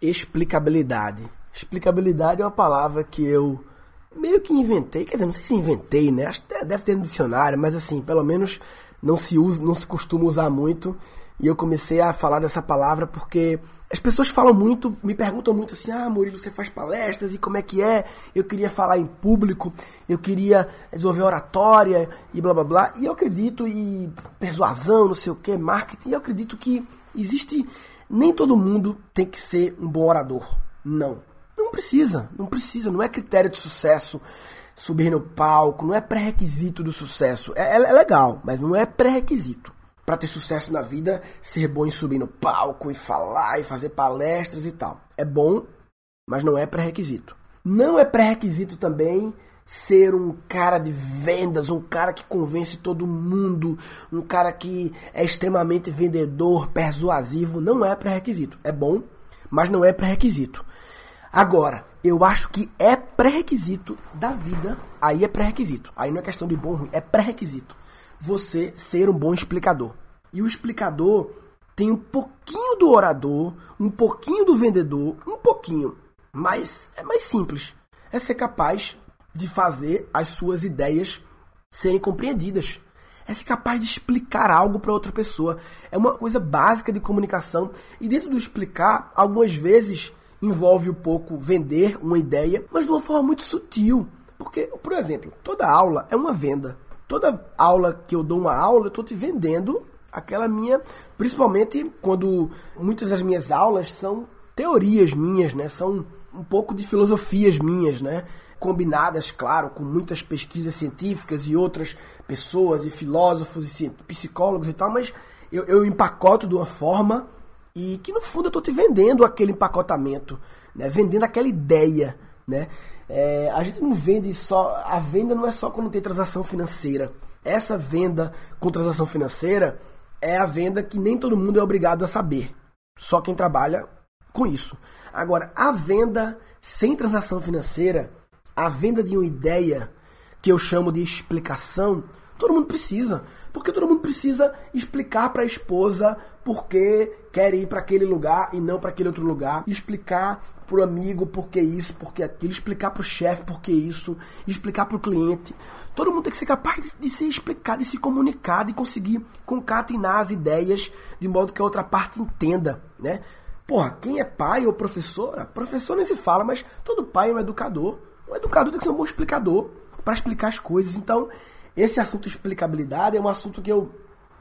Explicabilidade. Explicabilidade é uma palavra que eu meio que inventei, quer dizer, não sei se inventei, né? Acho que deve ter no dicionário, mas assim, pelo menos não se usa, não se costuma usar muito. E eu comecei a falar dessa palavra porque as pessoas falam muito, me perguntam muito assim: "Ah, Murilo, você faz palestras e como é que é? Eu queria falar em público, eu queria desenvolver oratória e blá blá blá". E eu acredito e persuasão, não sei o que, marketing, eu acredito que existe nem todo mundo tem que ser um bom orador. Não. Não precisa, não precisa, não é critério de sucesso subir no palco, não é pré-requisito do sucesso. É, é legal, mas não é pré-requisito. Para ter sucesso na vida, ser bom em subir no palco e falar e fazer palestras e tal. É bom, mas não é pré-requisito. Não é pré-requisito também ser um cara de vendas, um cara que convence todo mundo, um cara que é extremamente vendedor, persuasivo. Não é pré-requisito. É bom, mas não é pré-requisito. Agora, eu acho que é pré-requisito da vida. Aí é pré-requisito. Aí não é questão de bom ou ruim, é pré-requisito. Você ser um bom explicador. E o explicador tem um pouquinho do orador, um pouquinho do vendedor, um pouquinho. Mas é mais simples. É ser capaz de fazer as suas ideias serem compreendidas. É ser capaz de explicar algo para outra pessoa. É uma coisa básica de comunicação. E dentro do explicar, algumas vezes envolve um pouco vender uma ideia, mas de uma forma muito sutil. Porque, por exemplo, toda aula é uma venda. Toda aula que eu dou uma aula, eu estou te vendendo aquela minha. Principalmente quando muitas das minhas aulas são teorias minhas, né? São um pouco de filosofias minhas, né? Combinadas, claro, com muitas pesquisas científicas e outras pessoas e filósofos e psicólogos e tal, mas eu, eu empacoto de uma forma e que no fundo eu estou te vendendo aquele empacotamento, né? vendendo aquela ideia. Né? É, a gente não vende só. A venda não é só quando tem transação financeira. Essa venda com transação financeira é a venda que nem todo mundo é obrigado a saber. Só quem trabalha com isso. Agora, a venda sem transação financeira, a venda de uma ideia, que eu chamo de explicação, todo mundo precisa. Porque todo mundo precisa explicar para a esposa por que quer ir para aquele lugar e não para aquele outro lugar, explicar para o amigo por que isso, por que aquilo, explicar para o chefe por que isso, explicar para o cliente. Todo mundo tem que ser capaz de, de se explicar, de se comunicar, de conseguir concatenar as ideias de modo que a outra parte entenda, né? Porra, quem é pai ou professora, professor nem se fala, mas todo pai é um educador. Um educador tem que ser um bom explicador para explicar as coisas. Então, esse assunto de explicabilidade é um assunto que eu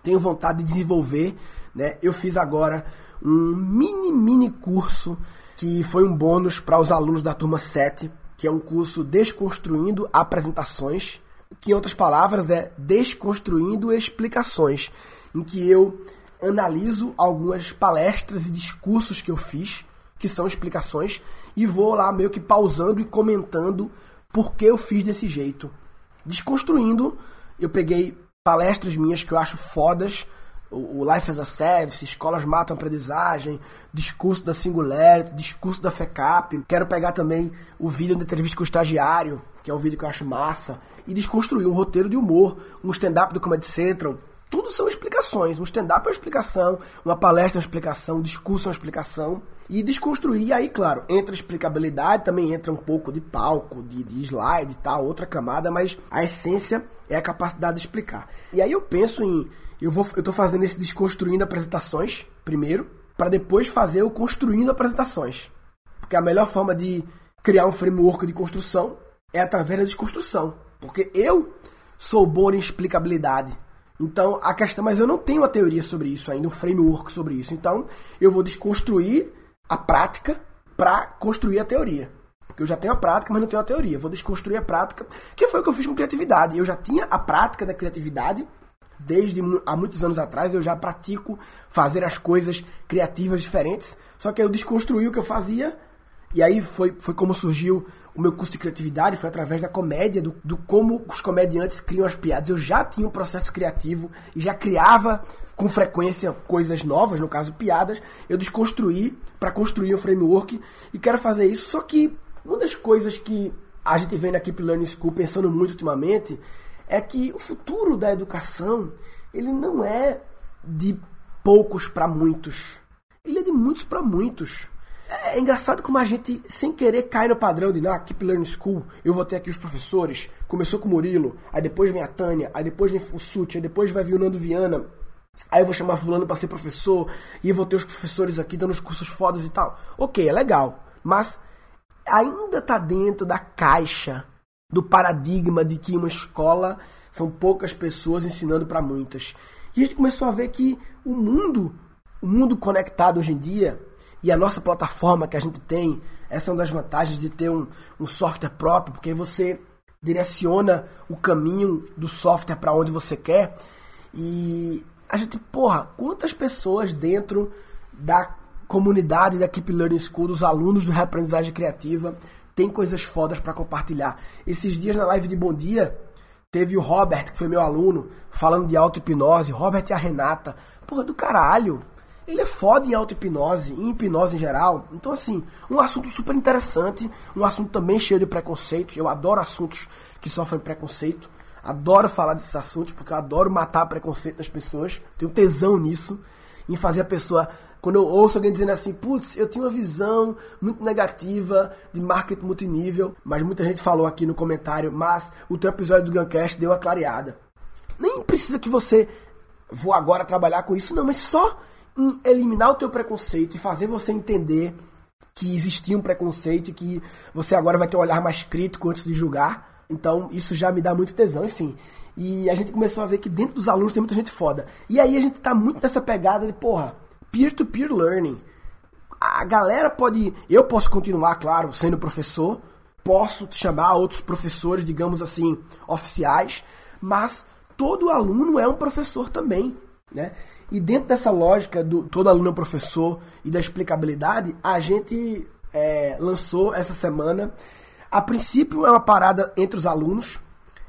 tenho vontade de desenvolver. Né? Eu fiz agora um mini, mini curso que foi um bônus para os alunos da turma 7, que é um curso Desconstruindo Apresentações, que em outras palavras é Desconstruindo Explicações, em que eu analiso algumas palestras e discursos que eu fiz, que são explicações, e vou lá meio que pausando e comentando por que eu fiz desse jeito desconstruindo. Eu peguei palestras minhas que eu acho fodas, o Life as a Service, Escolas Matam Aprendizagem, Discurso da Singularity, Discurso da FECAP. Quero pegar também o vídeo da entrevista com o estagiário, que é um vídeo que eu acho massa, e desconstruir um roteiro de humor, um stand-up do Comedy Central, tudo são explicações. Um stand-up é uma explicação, uma palestra é uma explicação, um discurso é uma explicação. E desconstruir, e aí, claro, entra explicabilidade, também entra um pouco de palco, de, de slide e tal, outra camada, mas a essência é a capacidade de explicar. E aí eu penso em. Eu, vou, eu tô fazendo esse desconstruindo apresentações, primeiro, para depois fazer o construindo apresentações. Porque a melhor forma de criar um framework de construção é através da desconstrução. Porque eu sou bom em explicabilidade. Então, a questão, mas eu não tenho uma teoria sobre isso ainda, um framework sobre isso. Então, eu vou desconstruir a prática para construir a teoria. Porque eu já tenho a prática, mas não tenho a teoria. Vou desconstruir a prática, que foi o que eu fiz com criatividade. Eu já tinha a prática da criatividade desde há muitos anos atrás. Eu já pratico fazer as coisas criativas diferentes. Só que eu desconstruí o que eu fazia. E aí foi, foi como surgiu o meu curso de criatividade foi através da comédia, do, do, como os comediantes criam as piadas. Eu já tinha um processo criativo e já criava com frequência coisas novas, no caso piadas. Eu desconstruí para construir o framework e quero fazer isso. Só que uma das coisas que a gente vem na Keep Learning School pensando muito ultimamente é que o futuro da educação ele não é de poucos para muitos, ele é de muitos para muitos. É engraçado como a gente, sem querer, cai no padrão de, ah, Keep Learning School, eu vou ter aqui os professores, começou com o Murilo, aí depois vem a Tânia, aí depois vem o Suti, aí depois vai vir o Nando Viana, aí eu vou chamar fulano para ser professor, e eu vou ter os professores aqui dando os cursos fodas e tal. Ok, é legal, mas ainda tá dentro da caixa, do paradigma de que uma escola são poucas pessoas ensinando para muitas. E a gente começou a ver que o mundo, o mundo conectado hoje em dia, e a nossa plataforma que a gente tem, essa é uma das vantagens de ter um, um software próprio, porque você direciona o caminho do software para onde você quer. E a gente, porra, quantas pessoas dentro da comunidade da Keep Learning School, dos alunos do Reaprendizagem Criativa, tem coisas fodas para compartilhar. Esses dias na live de Bom Dia, teve o Robert, que foi meu aluno, falando de auto-hipnose, Robert e a Renata. Porra do caralho, ele é foda em auto-hipnose, em hipnose em geral. Então, assim, um assunto super interessante, um assunto também cheio de preconceitos. Eu adoro assuntos que sofrem preconceito. Adoro falar desses assuntos, porque eu adoro matar preconceito das pessoas. Tenho tesão nisso, em fazer a pessoa. Quando eu ouço alguém dizendo assim, putz, eu tenho uma visão muito negativa de marketing multinível, mas muita gente falou aqui no comentário, mas o teu episódio do Guncast deu uma clareada. Nem precisa que você vou agora trabalhar com isso, não, mas só eliminar o teu preconceito e fazer você entender que existia um preconceito e que você agora vai ter um olhar mais crítico antes de julgar. Então, isso já me dá muito tesão, enfim. E a gente começou a ver que dentro dos alunos tem muita gente foda. E aí a gente tá muito nessa pegada de, porra, peer-to-peer -peer learning. A galera pode. Eu posso continuar, claro, sendo professor, posso chamar outros professores, digamos assim, oficiais, mas todo aluno é um professor também, né? E dentro dessa lógica do todo aluno é um professor e da explicabilidade, a gente é, lançou essa semana. A princípio é uma parada entre os alunos,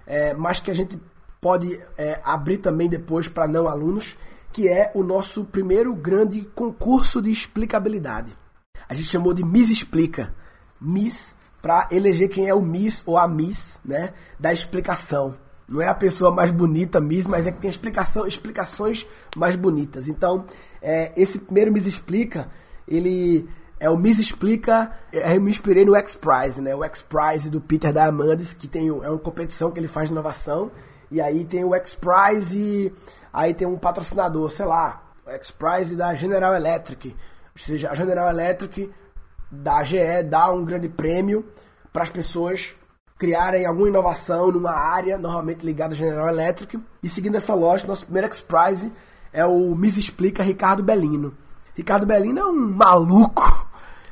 é, mas que a gente pode é, abrir também depois para não alunos, que é o nosso primeiro grande concurso de explicabilidade. A gente chamou de Miss Explica. Miss para eleger quem é o Miss ou a Miss, né, da explicação. Não é a pessoa mais bonita mesmo, mas é que tem explicação, explicações mais bonitas. Então, é, esse primeiro Me Explica, ele é o Me Explica, é, eu me inspirei no X-Prize, né? O X-Prize do Peter Diamandis, que tem, é uma competição que ele faz de inovação. E aí tem o X-Prize e aí tem um patrocinador, sei lá, o X-Prize da General Electric. Ou seja, a General Electric da GE dá um grande prêmio para as pessoas criarem alguma inovação numa área, normalmente ligada à General Electric. E seguindo essa lógica, nosso primeiro X-Prize é o Me Explica Ricardo Bellino. Ricardo Bellino é um maluco,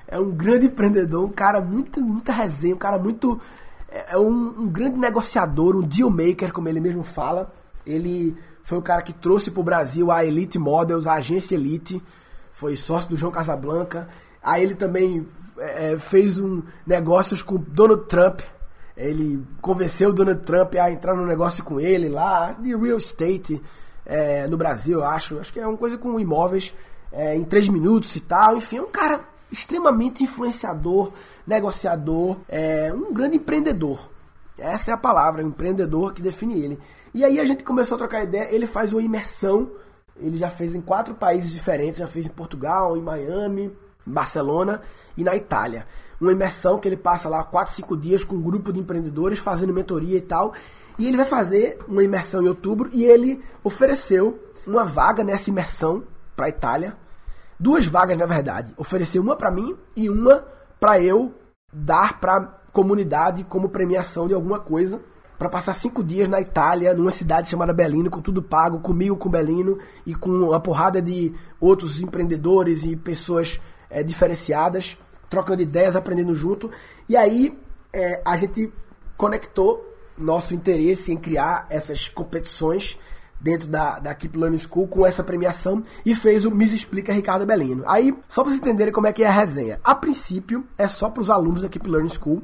é um grande empreendedor, um cara muito, muita resenha, um cara muito. É, é um, um grande negociador, um deal maker, como ele mesmo fala. Ele foi o cara que trouxe para o Brasil a Elite Models, a agência Elite, foi sócio do João Casablanca. Aí ele também é, fez um negócios com Donald Trump, ele convenceu o Donald Trump a entrar no negócio com ele lá, de real estate é, no Brasil, eu acho. Acho que é uma coisa com imóveis é, em três minutos e tal. Enfim, é um cara extremamente influenciador, negociador, é, um grande empreendedor. Essa é a palavra, empreendedor que define ele. E aí a gente começou a trocar ideia, ele faz uma imersão, ele já fez em quatro países diferentes, já fez em Portugal, em Miami, Barcelona e na Itália uma imersão que ele passa lá 4, 5 dias com um grupo de empreendedores fazendo mentoria e tal. E ele vai fazer uma imersão em outubro e ele ofereceu uma vaga nessa imersão para a Itália. Duas vagas, na verdade. Ofereceu uma para mim e uma para eu dar para comunidade como premiação de alguma coisa para passar cinco dias na Itália, numa cidade chamada Belino, com tudo pago, comigo, com Belino e com uma porrada de outros empreendedores e pessoas é, diferenciadas trocando ideias, aprendendo junto. E aí é, a gente conectou nosso interesse em criar essas competições dentro da, da Keep Learning School com essa premiação e fez o Me Explica Ricardo Belino. Aí, só para vocês entenderem como é que é a resenha. A princípio, é só para os alunos da Keep Learning School.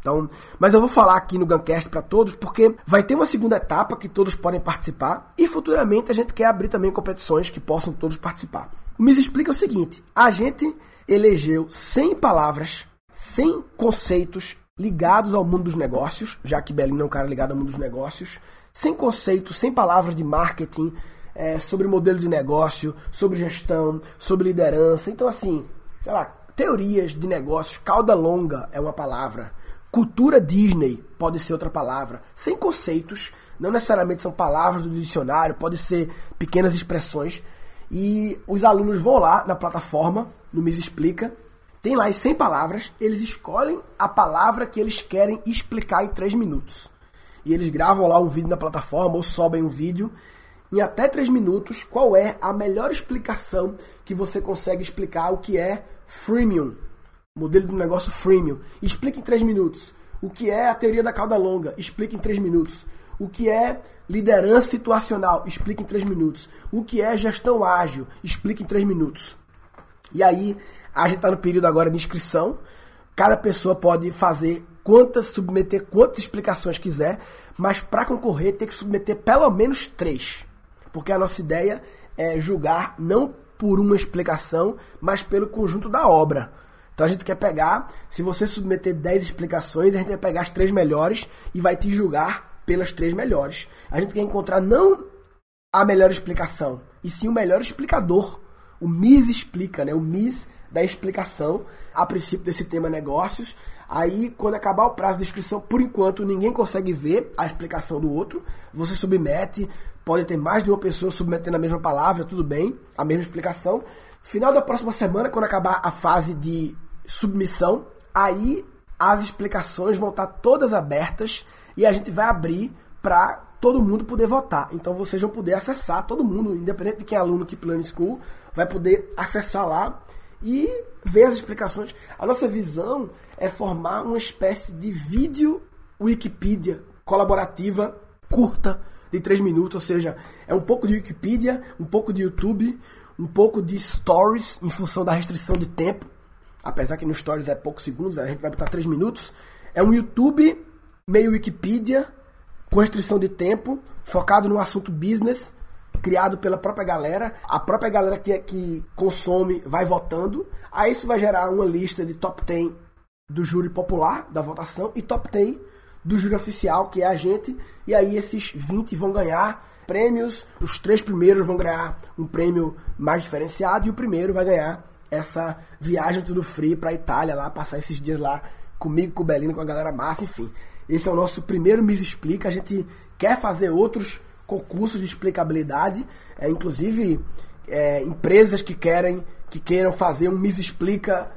Então, mas eu vou falar aqui no Guncast para todos, porque vai ter uma segunda etapa que todos podem participar e futuramente a gente quer abrir também competições que possam todos participar. O Me Explica é o seguinte: a gente elegeu 100 palavras, 100 conceitos ligados ao mundo dos negócios, já que Belino é um cara ligado ao mundo dos negócios, 100 conceitos, 100 palavras de marketing, é, sobre modelo de negócio, sobre gestão, sobre liderança. Então, assim, sei lá, teorias de negócios, cauda longa é uma palavra. Cultura Disney pode ser outra palavra. Sem conceitos, não necessariamente são palavras do dicionário, pode ser pequenas expressões. E os alunos vão lá na plataforma, no Me Explica, tem lá as 100 palavras, eles escolhem a palavra que eles querem explicar em 3 minutos. E eles gravam lá um vídeo na plataforma ou sobem um vídeo em até 3 minutos qual é a melhor explicação que você consegue explicar o que é freemium, modelo de negócio freemium. Explique em 3 minutos. O que é a teoria da cauda longa? Explique em 3 minutos. O que é liderança situacional? Explique em 3 minutos. O que é gestão ágil? Explique em 3 minutos. E aí, a gente está no período agora de inscrição. Cada pessoa pode fazer quantas, submeter quantas explicações quiser, mas para concorrer tem que submeter pelo menos três. Porque a nossa ideia é julgar não por uma explicação, mas pelo conjunto da obra. Então a gente quer pegar, se você submeter 10 explicações, a gente vai pegar as três melhores e vai te julgar pelas três melhores. A gente quer encontrar não a melhor explicação, e sim o melhor explicador. O MIS explica, né? O MIS da explicação a princípio desse tema negócios. Aí, quando acabar o prazo de inscrição, por enquanto ninguém consegue ver a explicação do outro. Você submete, pode ter mais de uma pessoa submetendo a mesma palavra, tudo bem, a mesma explicação. Final da próxima semana, quando acabar a fase de submissão, aí as explicações vão estar todas abertas e a gente vai abrir para todo mundo poder votar. Então vocês vão poder acessar, todo mundo, independente de quem é aluno que Plan School, vai poder acessar lá e ver as explicações. A nossa visão é formar uma espécie de vídeo Wikipedia colaborativa curta de 3 minutos, ou seja, é um pouco de Wikipedia, um pouco de YouTube, um pouco de Stories em função da restrição de tempo. Apesar que no Stories é poucos segundos, a gente vai botar 3 minutos. É um YouTube meio Wikipedia com restrição de tempo, focado no assunto business criado pela própria galera. A própria galera que, que consome vai votando. Aí isso vai gerar uma lista de top 10 do júri popular, da votação, e top 10 do júri oficial, que é a gente. E aí esses 20 vão ganhar prêmios. Os três primeiros vão ganhar um prêmio mais diferenciado e o primeiro vai ganhar essa viagem tudo free para Itália lá, passar esses dias lá comigo, com o Belino, com a galera massa, enfim. Esse é o nosso primeiro Me Explica. A gente quer fazer outros concursos de explicabilidade, é, inclusive é, empresas que querem que queiram fazer um Me Explica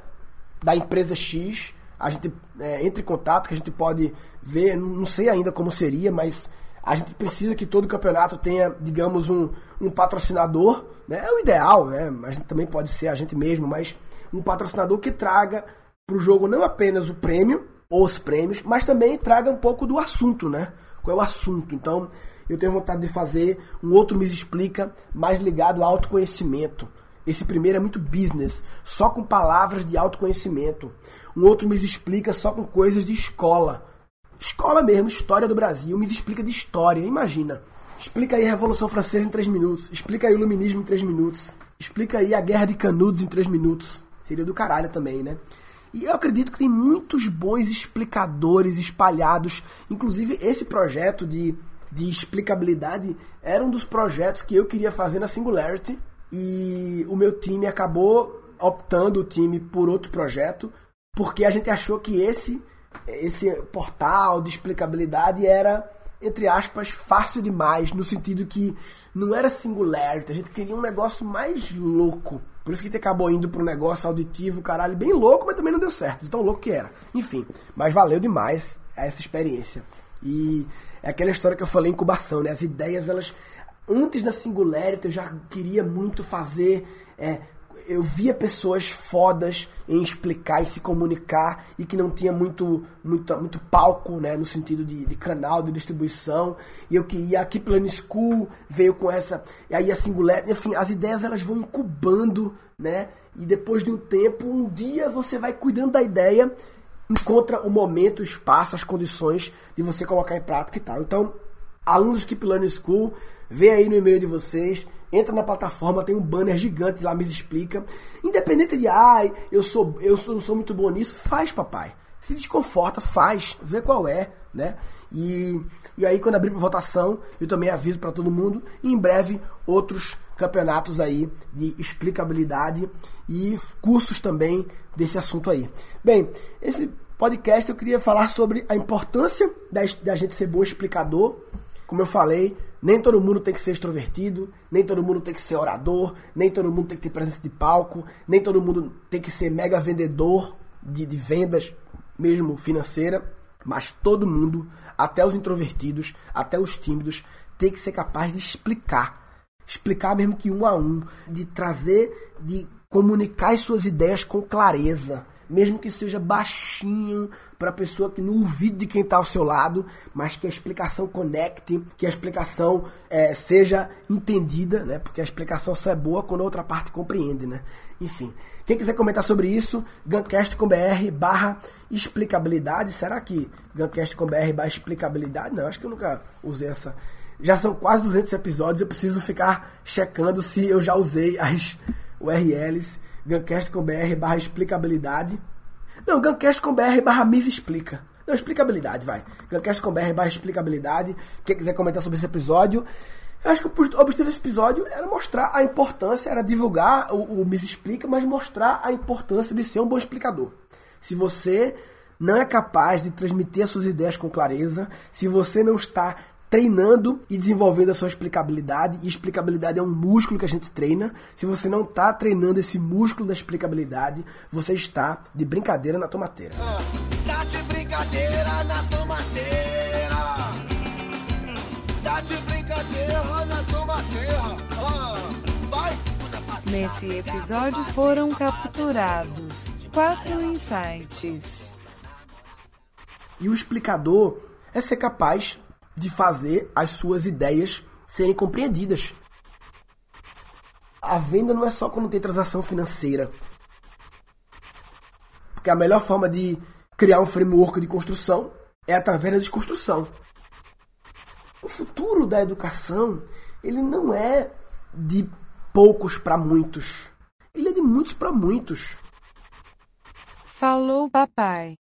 da empresa X, a gente é, entre em contato que a gente pode ver, não sei ainda como seria, mas a gente precisa que todo campeonato tenha, digamos, um, um patrocinador, né? É o ideal, né? A gente também pode ser a gente mesmo, mas um patrocinador que traga para o jogo não apenas o prêmio ou os prêmios, mas também traga um pouco do assunto, né? Qual é o assunto? Então, eu tenho vontade de fazer um outro Me Explica mais ligado ao autoconhecimento. Esse primeiro é muito business, só com palavras de autoconhecimento. Um outro Me Explica só com coisas de escola. Escola mesmo, história do Brasil, Me Explica de história, imagina. Explica aí a Revolução Francesa em 3 minutos. Explica aí o Iluminismo em 3 minutos. Explica aí a Guerra de Canudos em 3 minutos. Seria do caralho também, né? E eu acredito que tem muitos bons explicadores espalhados. Inclusive, esse projeto de de explicabilidade era um dos projetos que eu queria fazer na Singularity e o meu time acabou optando o time por outro projeto porque a gente achou que esse esse portal de explicabilidade era entre aspas fácil demais no sentido que não era Singularity a gente queria um negócio mais louco por isso que a gente acabou indo para um negócio auditivo caralho bem louco mas também não deu certo de tão louco que era enfim mas valeu demais essa experiência e é aquela história que eu falei, incubação, né? As ideias, elas. Antes da Singularity, eu já queria muito fazer. É, eu via pessoas fodas em explicar e se comunicar e que não tinha muito, muito, muito palco, né, no sentido de, de canal, de distribuição. E eu queria, aqui Plan School veio com essa, e aí a Singularity, enfim, as ideias elas vão incubando, né, e depois de um tempo, um dia você vai cuidando da ideia encontra o momento, o espaço, as condições de você colocar em prática e tal. Então, alunos Keep Learning School, vê aí no e-mail de vocês, entra na plataforma, tem um banner gigante lá, me explica. Independente de, ai, eu sou, eu sou, não sou muito bom nisso, faz, papai. Se desconforta, faz, vê qual é, né? E, e aí, quando abrir para votação, eu também aviso para todo mundo. E em breve, outros campeonatos aí de explicabilidade e cursos também desse assunto aí. Bem, esse podcast eu queria falar sobre a importância da, da gente ser bom explicador. Como eu falei, nem todo mundo tem que ser extrovertido, nem todo mundo tem que ser orador, nem todo mundo tem que ter presença de palco, nem todo mundo tem que ser mega vendedor de, de vendas, mesmo financeira, mas todo mundo, até os introvertidos, até os tímidos, tem que ser capaz de explicar. Explicar mesmo que um a um, de trazer, de comunicar as suas ideias com clareza, mesmo que seja baixinho para a pessoa que no ouvido de quem está ao seu lado, mas que a explicação conecte, que a explicação é, seja entendida, né? Porque a explicação só é boa quando a outra parte compreende, né? Enfim, quem quiser comentar sobre isso, guncast.com.br barra explicabilidade. Será que guncast.com.br barra explicabilidade? Não, acho que eu nunca usei essa. Já são quase 200 episódios, eu preciso ficar checando se eu já usei as URLs Guncast.com.br barra explicabilidade. Não, Guncast.com.br barra Miss Explica. Não, explicabilidade, vai. Guncast.com.br barra explicabilidade. Quem quiser comentar sobre esse episódio. Eu acho que o objetivo desse episódio era mostrar a importância, era divulgar o, o Miss Explica, mas mostrar a importância de ser um bom explicador. Se você não é capaz de transmitir as suas ideias com clareza, se você não está treinando e desenvolvendo a sua explicabilidade. E explicabilidade é um músculo que a gente treina. Se você não está treinando esse músculo da explicabilidade, você está de brincadeira na tomateira. Ah, tá de brincadeira na tomateira. Tá de brincadeira na tomateira. Ah, vai. Nesse episódio foram capturados quatro insights. E o explicador é ser capaz de fazer as suas ideias serem compreendidas. A venda não é só quando tem transação financeira. Porque a melhor forma de criar um framework de construção é através da desconstrução. O futuro da educação, ele não é de poucos para muitos. Ele é de muitos para muitos. Falou, papai.